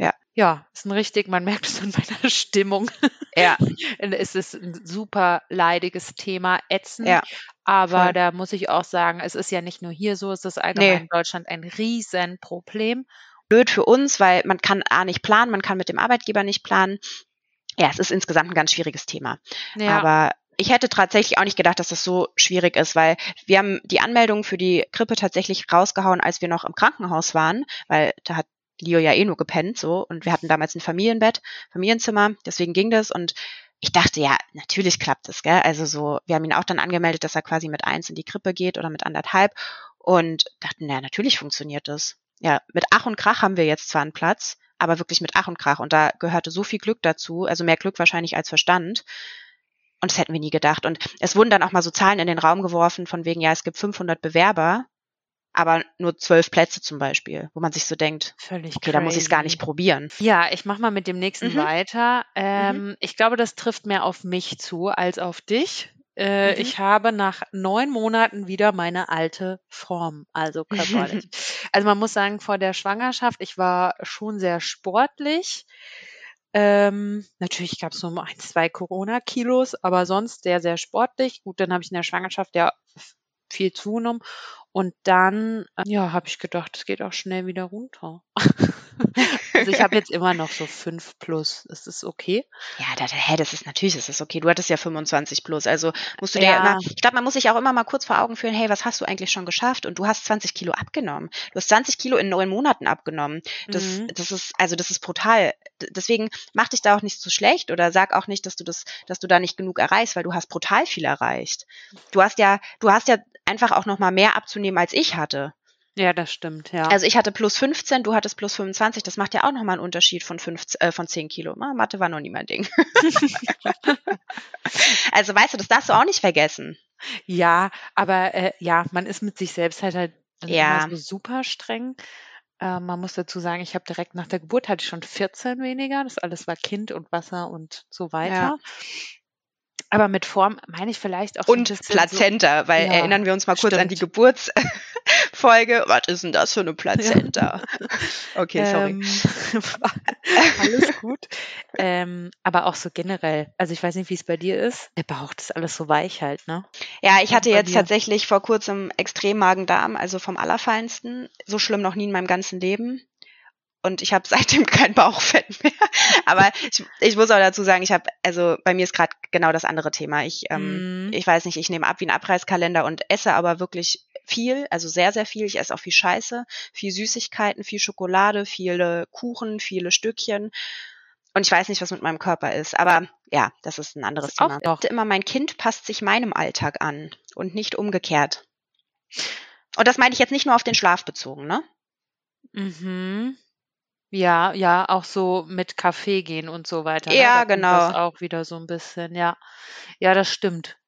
Ja. Ja, ist ein richtig, man merkt es an meiner (laughs) Stimmung. Ja, (laughs) es ist ein super leidiges Thema, ätzend. ja, Aber voll. da muss ich auch sagen, es ist ja nicht nur hier so, es ist allgemein Nee. in Deutschland ein Riesenproblem. blöd für uns, weil man kann A nicht planen, man kann mit dem Arbeitgeber nicht planen. Ja, es ist insgesamt ein ganz schwieriges Thema. Ja, Aber ich hätte tatsächlich auch nicht gedacht, dass das so schwierig ist, weil wir haben die Anmeldung für die Krippe tatsächlich rausgehauen, als wir noch im Krankenhaus waren, weil da hat Leo ja eh nur gepennt so und wir hatten damals ein Familienbett, Familienzimmer, deswegen ging das und ich dachte, ja, natürlich klappt das, gell? Also so, wir haben ihn auch dann angemeldet, dass er quasi mit eins in die Krippe geht oder mit anderthalb und dachten, ja, natürlich funktioniert das. Ja, mit Ach und Krach haben wir jetzt zwar einen Platz, aber wirklich mit Ach und Krach und da gehörte so viel Glück dazu, also mehr Glück wahrscheinlich als Verstand. Und das hätten wir nie gedacht. Und es wurden dann auch mal so Zahlen in den Raum geworfen, von wegen, ja, es gibt 500 Bewerber, aber nur zwölf Plätze zum Beispiel, wo man sich so denkt, völlig okay, da muss ich es gar nicht probieren. Ja, ich mache mal mit dem nächsten Mhm. weiter. Ähm, Ich glaube, das trifft mehr auf mich zu als auf dich. Äh, Mhm. Ich habe nach neun Monaten wieder meine alte Form, also körperlich. (laughs) also man muss sagen, vor der Schwangerschaft, ich war schon sehr sportlich. Ähm, natürlich gab es so ein, zwei Corona-Kilos, aber sonst sehr, sehr sportlich. Gut, dann habe ich in der Schwangerschaft ja viel zugenommen. Und dann, äh, ja, habe ich gedacht, es geht auch schnell wieder runter. (laughs) also ich habe jetzt immer noch so fünf plus. Ist das okay? Ja, da, da, hä, das ist natürlich, das ist okay. Du hattest ja 25 plus. Also musst du dir Ja. immer, ich glaube, man muss sich auch immer mal kurz vor Augen führen, hey, was hast du eigentlich schon geschafft? Und du hast 20 Kilo abgenommen. Du hast 20 Kilo in neun Monaten abgenommen. Das, Mhm. das ist, also das ist brutal. Deswegen mach dich da auch nicht zu schlecht oder sag auch nicht, dass du das, dass du da nicht genug erreichst, weil du hast brutal viel erreicht. Du hast ja, du hast ja einfach auch noch mal mehr abzunehmen, als ich hatte. Ja, das stimmt, ja. Also ich hatte plus 15, du hattest plus 25. Das macht ja auch noch mal einen Unterschied von, 15, äh, von 10 Kilo. Na, Mathe war noch nie mein Ding. (laughs) also weißt du, das darfst du auch nicht vergessen. ja, aber äh, ja, man ist mit sich selbst halt halt Ja. so super streng. Äh, man muss dazu sagen, ich habe direkt nach der Geburt hatte ich schon 14 weniger. Das alles war Kind und Wasser und so weiter. Aber mit Form meine ich vielleicht auch so Und bisschen Plazenta, weil Ja, erinnern wir uns mal kurz an stimmt. die Geburtsfolge. Was ist denn das für eine Plazenta? (laughs) Okay, So, sorry. ähm, (laughs) alles gut. ähm, aber auch so generell. Also ich weiß nicht, wie es bei dir ist. Der Bauch, das ist alles so weich halt, ne? Ja, ich hatte jetzt tatsächlich vor kurzem extrem Magen-Darm, also vom Allerfeinsten. So schlimm noch nie in meinem ganzen Leben. Und ich habe (laughs) seitdem kein Bauchfett mehr. Aber ich, ich muss auch dazu sagen, ich habe, also bei mir ist gerade genau das andere Thema. Ich, ähm, Mhm. ich weiß nicht, ich nehme ab wie ein Abreißkalender und esse aber wirklich viel, also sehr, sehr viel. Ich esse auch viel Scheiße, viel Süßigkeiten, viel Schokolade, viele Kuchen, viele Stückchen. Und ich weiß nicht, was mit meinem Körper ist. Aber ja, das ist ein anderes Ist auch Thema. noch. Immer mein Kind passt sich meinem Alltag an und nicht umgekehrt. Und das meine ich jetzt nicht nur auf den Schlaf bezogen, ne? Mhm. Ja, ja, auch so mit Kaffee gehen und so weiter. Ja, ne? Da kommt Das genau. auch wieder so ein bisschen, ja. Ja, das stimmt.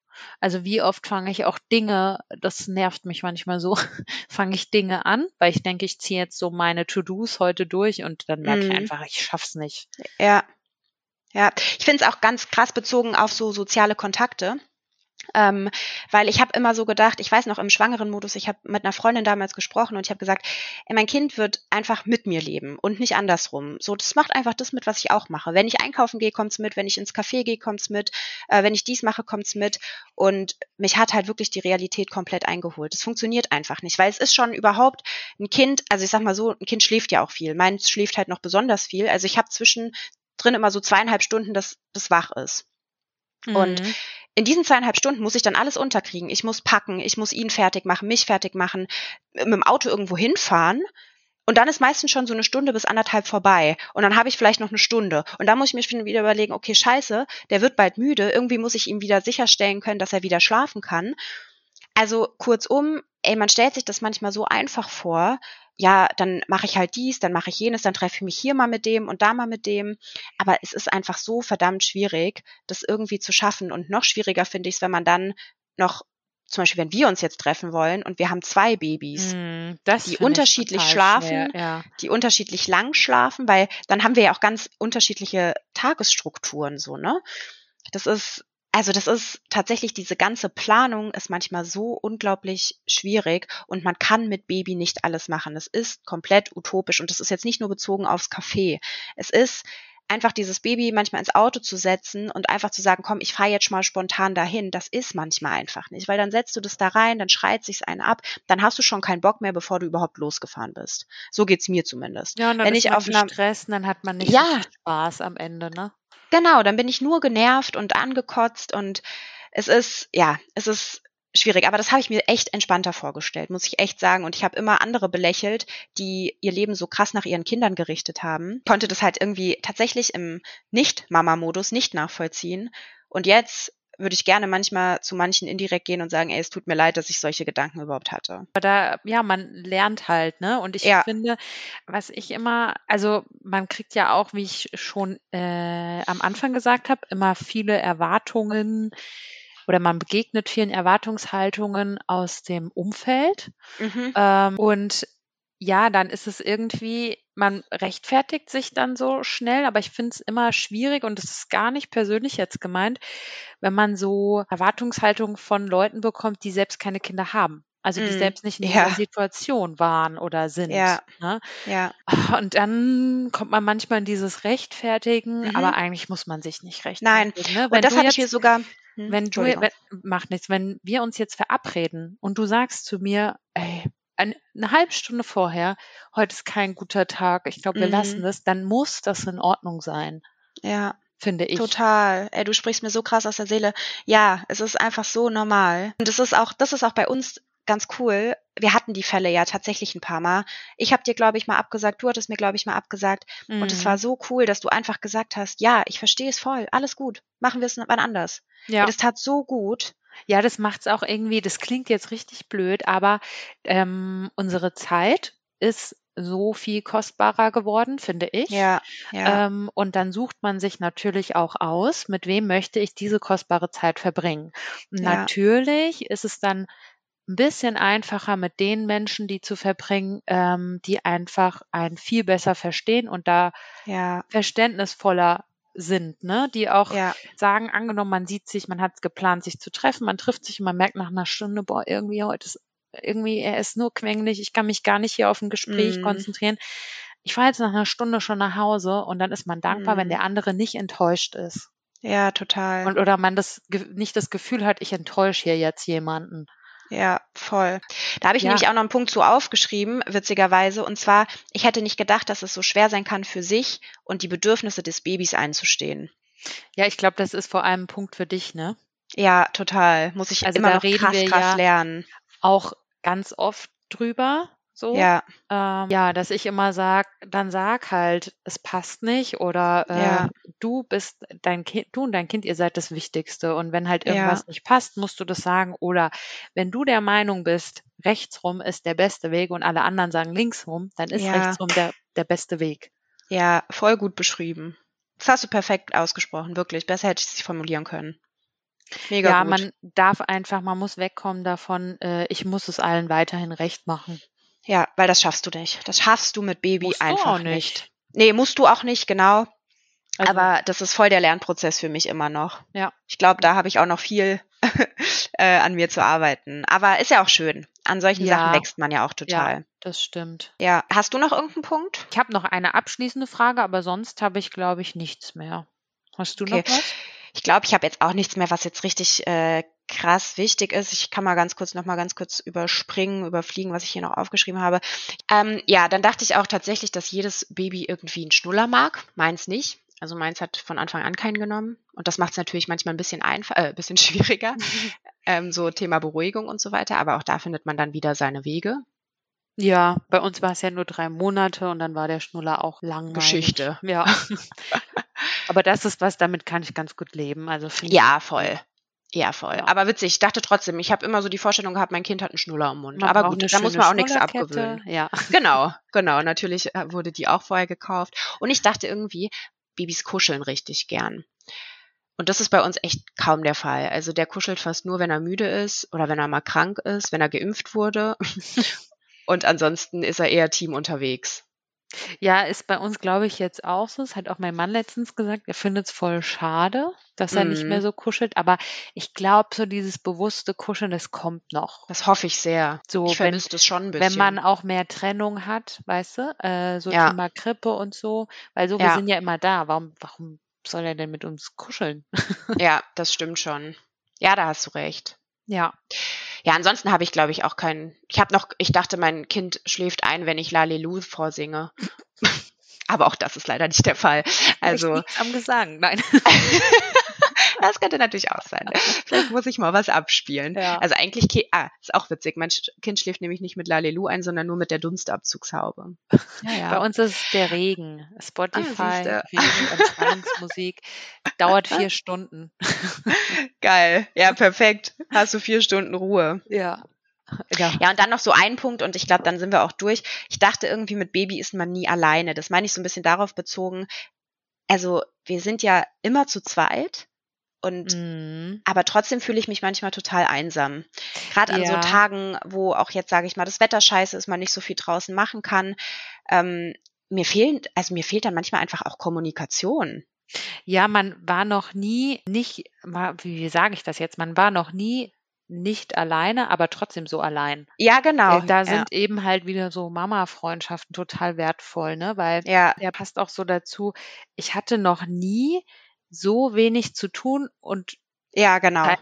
Also wie oft fange ich auch Dinge, das nervt mich manchmal so, (laughs) fange ich Dinge an, weil ich denke, ich ziehe jetzt so meine To-Dos heute durch und dann merke ich Mhm. einfach, ich schaff's nicht. Ja. Ja. Ich finde es auch ganz krass bezogen auf so soziale Kontakte. Ähm, weil ich habe immer so gedacht, ich weiß noch im schwangeren Modus, ich habe mit einer Freundin damals gesprochen und ich habe gesagt, ey, mein Kind wird einfach mit mir leben und nicht andersrum. So, das macht einfach das mit, was ich auch mache. Wenn ich einkaufen gehe, kommt's mit, wenn ich ins Café gehe, kommt's mit, äh, wenn ich dies mache, kommt's mit. Und mich hat halt wirklich die Realität komplett eingeholt. Es funktioniert einfach nicht, weil es ist schon überhaupt ein Kind, also ich sag mal so, ein Kind schläft ja auch viel. Meins schläft halt noch besonders viel. Also ich habe zwischen drin immer so zweieinhalb Stunden, dass das wach ist. Mhm. In diesen zweieinhalb Stunden muss ich dann alles unterkriegen. Ich muss packen, ich muss ihn fertig machen, mich fertig machen, mit dem Auto irgendwo hinfahren. Und dann ist meistens schon so eine Stunde bis anderthalb vorbei. Und dann habe ich vielleicht noch eine Stunde. Und dann muss ich mir schon wieder überlegen, okay, scheiße, der wird bald müde. Irgendwie muss ich ihm wieder sicherstellen können, dass er wieder schlafen kann. Also kurzum, ey, man stellt sich das manchmal so einfach vor, ja, dann mache ich halt dies, dann mache ich jenes, dann treffe ich mich hier mal mit dem und da mal mit dem. Aber es ist einfach so verdammt schwierig, das irgendwie zu schaffen. Und noch schwieriger finde ich es, wenn man dann noch zum Beispiel, wenn wir uns jetzt treffen wollen und wir haben zwei Babys, mm, die unterschiedlich schlafen, schwer, ja. die unterschiedlich lang schlafen, weil dann haben wir ja auch ganz unterschiedliche Tagesstrukturen, so, ne? Das ist, also das ist tatsächlich diese ganze Planung ist manchmal so unglaublich schwierig und man kann mit Baby nicht alles machen. Es ist komplett utopisch und das ist jetzt nicht nur bezogen aufs Café. Es ist einfach dieses Baby manchmal ins Auto zu setzen und einfach zu sagen, komm, ich fahre jetzt mal spontan dahin, das ist manchmal einfach nicht, weil dann setzt du das da rein, dann schreit sich's einen ab, dann hast du schon keinen Bock mehr, bevor du überhaupt losgefahren bist. So geht's mir zumindest. Ja, und dann Wenn ist ich man auf einer gestresst, dann hat man nicht Ja. Spaß am Ende, ne? Genau, dann bin ich nur genervt und angekotzt und es ist, ja, es ist schwierig. Aber das habe ich mir echt entspannter vorgestellt, muss ich echt sagen. Und ich habe immer andere belächelt, die ihr Leben so krass nach ihren Kindern gerichtet haben. Konnte das halt irgendwie tatsächlich im Nicht-Mama-Modus nicht nachvollziehen. Und jetzt würde ich gerne manchmal zu manchen indirekt gehen und sagen, ey, es tut mir leid, dass ich solche Gedanken überhaupt hatte. Aber da, ja, man lernt halt, ne? Und ich Ja. finde, was ich immer, also man kriegt ja auch, wie ich schon äh, am Anfang gesagt habe, immer viele Erwartungen oder man begegnet vielen Erwartungshaltungen aus dem Umfeld. Mhm. Ähm, und ja, dann ist es irgendwie, man rechtfertigt sich dann so schnell, aber ich finde es immer schwierig und es ist gar nicht persönlich jetzt gemeint, wenn man so Erwartungshaltungen von Leuten bekommt, die selbst keine Kinder haben. Also die Mm, selbst nicht in ja. dieser Situation waren oder sind. Ja. Ne? Ja, Und dann kommt man manchmal in dieses Rechtfertigen, Mhm. aber eigentlich muss man sich nicht nein. rechtfertigen. Ne? Und das ich mir jetzt sogar. Hm, wenn du, wenn, macht nichts, wenn wir uns jetzt verabreden und du sagst zu mir, ey, ein, eine halbe Stunde vorher, heute ist kein guter Tag, ich glaube, wir Mhm. lassen das, dann muss das in Ordnung sein, Ja. finde ich. Total. Ey, du sprichst mir so krass aus der Seele. Ja, es ist einfach so normal. Und das ist auch, das ist auch bei uns ganz cool. Wir hatten die Fälle ja tatsächlich ein paar Mal. Ich habe dir, glaube ich, mal abgesagt, du hattest mir, glaube ich, mal abgesagt. Und es Mhm. war so cool, dass du einfach gesagt hast, ja, ich verstehe es voll, alles gut, machen wir es wann anders. ja. Das tat so gut. Ja, das macht's auch irgendwie, das klingt jetzt richtig blöd, aber ähm, unsere Zeit ist so viel kostbarer geworden, finde ich. Ja, ja, Ähm, und dann sucht man sich natürlich auch aus, mit wem möchte ich diese kostbare Zeit verbringen. Ja. natürlich ist es dann ein bisschen einfacher mit den Menschen, die zu verbringen, ähm, die einfach einen viel besser verstehen und da ja, verständnisvoller sind, ne? Die auch ja, sagen, angenommen, man sieht sich, man hat geplant, sich zu treffen, man trifft sich und man merkt nach einer Stunde, boah, irgendwie heute ist irgendwie, er ist nur quengelig, ich kann mich gar nicht hier auf ein Gespräch Mhm. konzentrieren. Ich fahre jetzt nach einer Stunde schon nach Hause und dann ist man dankbar, wenn Mhm. der andere nicht enttäuscht ist. ja, total. Und oder man das nicht das Gefühl hat, ich enttäusche hier jetzt jemanden. Ja, voll. Da habe ich Ja. nämlich auch noch einen Punkt zu aufgeschrieben, witzigerweise. Und zwar, ich hätte nicht gedacht, dass es so schwer sein kann für sich und die Bedürfnisse des Babys einzustehen. Ja, ich glaube, das ist vor allem ein Punkt für dich, ne? Ja, total. Muss ich Also immer noch reden krass, krass ja lernen. Auch ganz oft drüber. So. Ja, Ähm, ja, dass ich immer sag, dann sag halt, es passt nicht oder äh, Ja. du bist dein Kind, du und dein Kind, ihr seid das Wichtigste und wenn halt Ja. irgendwas nicht passt, musst du das sagen oder wenn du der Meinung bist, rechtsrum ist der beste Weg und alle anderen sagen linksrum, dann ist Ja. rechtsrum der, der beste Weg. ja, voll gut beschrieben. Das hast du perfekt ausgesprochen, wirklich. Besser hätte ich es nicht formulieren können. Mega ja, gut. man darf einfach, man muss wegkommen davon, äh, ich muss es allen weiterhin recht machen. Ja, weil das schaffst du nicht. Das schaffst du mit Baby Musst du einfach auch nicht. nicht. Nee, musst du auch nicht, genau. Also, Aber das ist voll der Lernprozess für mich immer noch. Ja. Ich glaube, da habe ich auch noch viel, (laughs) äh, an mir zu arbeiten. Aber ist ja auch schön. An solchen Ja. Sachen wächst man ja auch total. Ja, das stimmt. Ja. Hast du noch irgendeinen Punkt? Ich habe noch eine abschließende Frage, aber sonst habe ich, glaube ich, nichts mehr. Hast du Okay. noch was? Ich glaube, ich habe jetzt auch nichts mehr, was jetzt richtig äh, krass wichtig ist. Ich kann mal ganz kurz noch mal ganz kurz überspringen, überfliegen, was ich hier noch aufgeschrieben habe. Ähm, ja, dann dachte ich auch tatsächlich, dass jedes Baby irgendwie einen Schnuller mag. Meins nicht. Also meins hat von Anfang an keinen genommen. Und das macht es natürlich manchmal ein bisschen einfach, äh, ein bisschen (laughs) schwieriger. ähm, so Thema Beruhigung und so weiter. Aber auch da findet man dann wieder seine Wege. Ja, bei uns war es ja nur drei Monate und dann war der Schnuller auch langweilig. Geschichte. Ja. (laughs) aber das ist was, damit kann ich ganz gut leben. Also Ja, voll. Ja, voll. Ja. Aber witzig, ich dachte trotzdem, ich habe immer so die Vorstellung gehabt, mein Kind hat einen Schnuller im Mund. man Aber gut, da muss man auch nichts abgewöhnen. Ja. Genau, (laughs) genau. Natürlich äh, wurde die auch vorher gekauft. Und ich dachte irgendwie, Babys kuscheln richtig gern. Und das ist bei uns echt kaum der Fall. Also der kuschelt fast nur, wenn er müde ist oder wenn er mal krank ist, wenn er geimpft wurde. (laughs) Und ansonsten ist er eher Team unterwegs. Ja, ist bei uns, glaube ich, jetzt auch so. Das hat auch mein Mann letztens gesagt. Er findet es voll schade, dass er nicht Mhm. mehr so kuschelt. Aber ich glaube, so dieses bewusste Kuscheln, das kommt noch. Das hoffe ich sehr. So, ich wenn, vermisse das schon ein bisschen. wenn man auch mehr Trennung hat, weißt du, äh, so Ja. Thema Grippe und so. Weil so, wir Ja. sind ja immer da. Warum, warum soll er denn mit uns kuscheln? ja, (laughs) das stimmt schon. Ja, da hast du recht. Ja. Ja, ansonsten habe ich, glaube ich, auch keinen. Ich habe noch, ich dachte, mein Kind schläft ein, wenn ich Lalelu vorsinge. (laughs) Aber auch das ist leider nicht der Fall. Also, am Gesang, nein. (laughs) das könnte natürlich auch sein. (laughs) Vielleicht muss ich mal was abspielen. Ja. Also eigentlich, ah, ist auch witzig. Mein Kind schläft nämlich nicht mit Lalelu ein, sondern nur mit der Dunstabzugshaube. Ja, Bei uns ist es der Regen. Spotify, siehste. Regen, Entspannungsmusik. Dauert vier (laughs) Stunden. Geil. Ja, perfekt. Hast du vier Stunden Ruhe. Ja. Ja. Ja, und dann noch so ein Punkt, und ich glaube, dann sind wir auch durch. Ich dachte irgendwie, mit Baby ist man nie alleine. Das meine ich so ein bisschen darauf bezogen. Also, wir sind ja immer zu zweit. Und Mhm. aber trotzdem fühle ich mich manchmal total einsam. Gerade an so Ja. Tagen, wo auch jetzt, sage ich mal, das Wetter scheiße ist, man nicht so viel draußen machen kann. Ähm, mir fehlen, also mir fehlt dann manchmal einfach auch Kommunikation. Ja, man war noch nie nicht, wie sage ich das jetzt? Man war noch nie nicht alleine, aber trotzdem so allein. Ja, genau. Da ja. sind eben halt wieder so Mama-Freundschaften total wertvoll, ne? Weil ja, der passt auch so dazu. Ich hatte noch nie so wenig zu tun und ja, genau.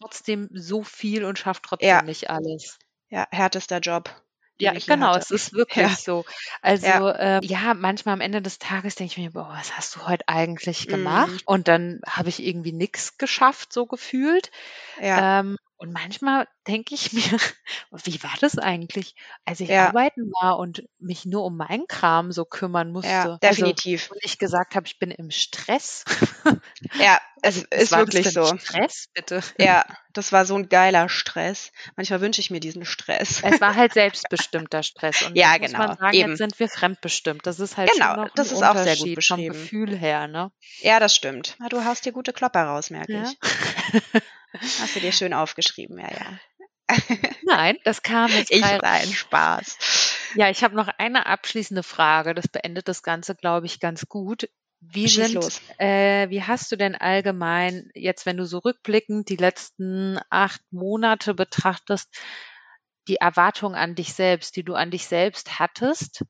Trotzdem so viel und schafft trotzdem Ja. nicht alles. Ja, härtester Job. Ja, genau, hatte. es ist wirklich Ja. so. Also Ja. ja. ja, manchmal am Ende des Tages denke ich mir, boah, was hast du heute eigentlich Mhm. gemacht? Und dann habe ich irgendwie nichts geschafft, so gefühlt. Ja, Ähm, und manchmal denke ich mir, (laughs) wie war das eigentlich, als ich Ja. arbeiten war und mich nur um meinen Kram so kümmern musste? ja, Also, definitiv. und ich gesagt habe, ich bin im Stress. (laughs) Ja, es Was ist das wirklich so. Stress, bitte. Ja, (laughs) das war so ein geiler Stress. Manchmal wünsche ich mir diesen Stress. Es war halt selbstbestimmter Stress. Und Ja, jetzt muss genau, man sagen, eben. jetzt sind wir fremdbestimmt. Das ist halt Genau, schon noch das ist auch sehr gut Unterschied vom beschrieben. Gefühl her, ne? Ja, das stimmt. Na, du haust dir gute Klopper raus, merke Ja. ich. Hast du dir schön aufgeschrieben, ja, ja. Nein, das kam jetzt Ich rein. ein Spaß. Ja, ich habe noch eine abschließende Frage. Das beendet das Ganze, glaube ich, ganz gut. Wie Schieß sind, äh, wie hast du denn allgemein jetzt, wenn du so rückblickend die letzten acht Monate betrachtest, die Erwartung an dich selbst, die du an dich selbst hattest,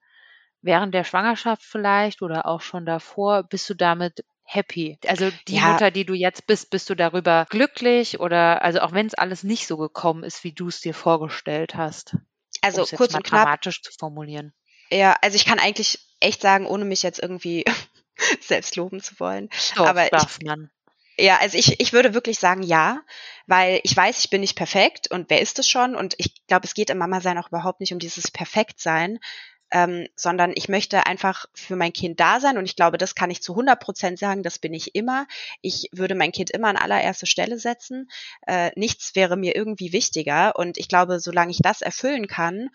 während der Schwangerschaft vielleicht oder auch schon davor, bist du damit happy? Also die Ja. Mutter, die du jetzt bist, bist du darüber glücklich oder also auch wenn es alles nicht so gekommen ist, wie du es dir vorgestellt hast? Also es jetzt kurz mal und knapp, dramatisch zu formulieren. ja, also ich kann eigentlich echt sagen, ohne mich jetzt irgendwie (laughs) selbst loben zu wollen. Doch, Aber ich- darf man. Ja, also ich, ich würde wirklich sagen ja, weil ich weiß, ich bin nicht perfekt und wer ist es schon? Und ich glaube, es geht im Mama-Sein auch überhaupt nicht um dieses Perfektsein, ähm, sondern ich möchte einfach für mein Kind da sein und ich glaube, das kann ich zu 100 Prozent sagen, das bin ich immer. Ich würde mein Kind immer an allererste Stelle setzen. Äh, nichts wäre mir irgendwie wichtiger und ich glaube, solange ich das erfüllen kann,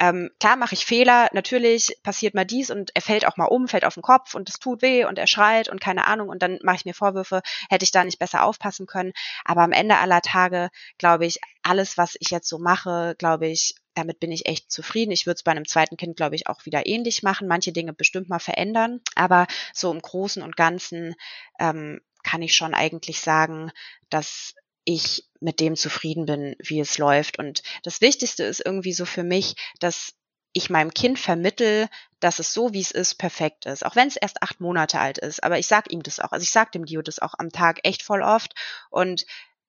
ähm, klar mache ich Fehler, natürlich passiert mal dies und er fällt auch mal um, fällt auf den Kopf und es tut weh und er schreit und keine Ahnung und dann mache ich mir Vorwürfe, hätte ich da nicht besser aufpassen können. Aber am Ende aller Tage, glaube ich, alles, was ich jetzt so mache, glaube ich, damit bin ich echt zufrieden. Ich würde es bei einem zweiten Kind, glaube ich, auch wieder ähnlich machen, manche Dinge bestimmt mal verändern. Aber so im Großen und Ganzen ähm, kann ich schon eigentlich sagen, dass ich mit dem zufrieden bin, wie es läuft. Und das Wichtigste ist irgendwie so für mich, dass ich meinem Kind vermittel, dass es so, wie es ist, perfekt ist. Auch wenn es erst acht Monate alt ist. Aber ich sag ihm das auch. Also ich sag dem Dio das auch am Tag echt voll oft. Und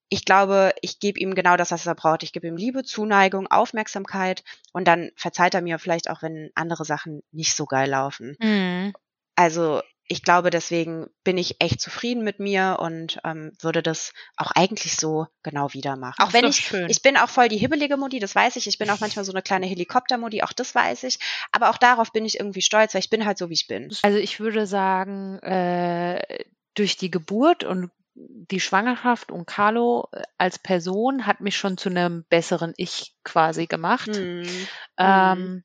ich glaube, ich gebe ihm genau das, was er braucht. Ich gebe ihm Liebe, Zuneigung, Aufmerksamkeit und dann verzeiht er mir vielleicht auch, wenn andere Sachen nicht so geil laufen. Mhm. Also ich glaube, deswegen bin ich echt zufrieden mit mir und ähm, würde das auch eigentlich so genau wieder machen. Auch wenn ich, schön. ich bin auch voll die hibbelige Modi, das weiß ich. Ich bin auch manchmal so eine kleine Helikopter-Modi, auch das weiß ich. Aber auch darauf bin ich irgendwie stolz, weil ich bin halt so, wie ich bin. Also ich würde sagen, äh, durch die Geburt und die Schwangerschaft und Carlo äh, als Person hat mich schon zu einem besseren Ich quasi gemacht. Mhm. Ähm,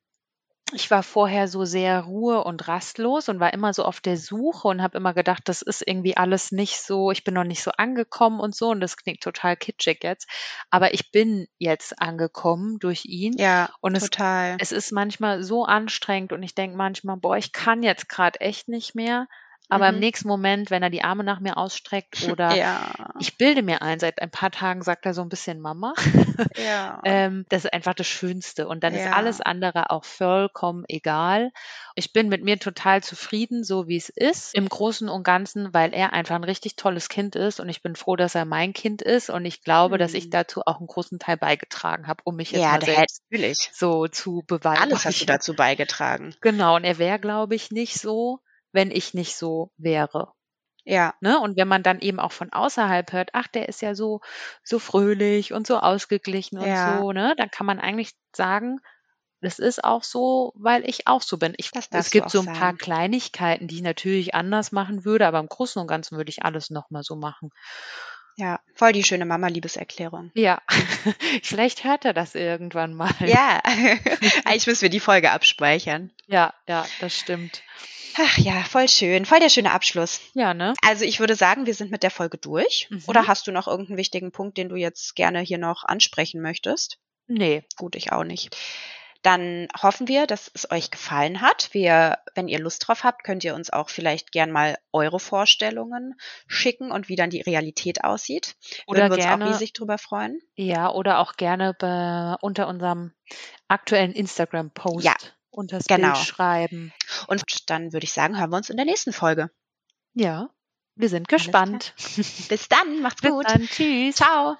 ich war vorher so sehr ruhe und rastlos und war immer so auf der Suche und habe immer gedacht, das ist irgendwie alles nicht so, ich bin noch nicht so angekommen und so und das klingt total kitschig jetzt, aber ich bin jetzt angekommen durch ihn. Ja, und total. Es, es ist manchmal so anstrengend und ich denke manchmal, boah, ich kann jetzt gerade echt nicht mehr. Aber mhm. im nächsten Moment, wenn er die Arme nach mir ausstreckt (laughs) oder ja. ich bilde mir ein, seit ein paar Tagen sagt er so ein bisschen Mama. (laughs) Ja. (laughs) ähm, das ist einfach das Schönste. Und dann ja. ist alles andere auch vollkommen egal. Ich bin mit mir total zufrieden, so wie es ist, im Großen und Ganzen, weil er einfach ein richtig tolles Kind ist und ich bin froh, dass er mein Kind ist. Und ich glaube, mhm. dass ich mhm. dazu auch einen großen Teil beigetragen habe, um mich jetzt ja, mal selbst natürlich. so zu beweisen. Alles hast du dazu beigetragen. Genau. Und er wäre, glaube ich, nicht so wenn ich nicht so wäre. Ja. Ne? Und wenn man dann eben auch von außerhalb hört, ach, der ist ja so, so fröhlich und so ausgeglichen und ja. so, ne, dann kann man eigentlich sagen, das ist auch so, weil ich auch so bin. Ich, es gibt so ein sagen. paar Kleinigkeiten, die ich natürlich anders machen würde, aber im Großen und Ganzen würde ich alles nochmal so machen. Ja, voll die schöne Mama-Liebeserklärung. Ja, (laughs) vielleicht hört er das irgendwann mal. Ja, (laughs) eigentlich müssen wir die Folge abspeichern. Ja, ja, das stimmt. Ach ja, voll schön. Voll der schöne Abschluss. Ja, ne? Also ich würde sagen, wir sind mit der Folge durch. Mhm. Oder hast du noch irgendeinen wichtigen Punkt, den du jetzt gerne hier noch ansprechen möchtest? Nee. Gut, ich auch nicht. Dann hoffen wir, dass es euch gefallen hat. Wir, wenn ihr Lust drauf habt, könnt ihr uns auch vielleicht gern mal eure Vorstellungen schicken und wie dann die Realität aussieht. Oder Würden wir gerne, uns auch riesig drüber freuen. Ja, oder auch gerne bei, unter unserem aktuellen Instagram-Post. Ja, und das genau. Bild schreiben. Und dann würde ich sagen, hören wir uns in der nächsten Folge. Ja, wir sind gespannt. Bis dann, macht's Bis gut. Dann, tschüss. Ciao.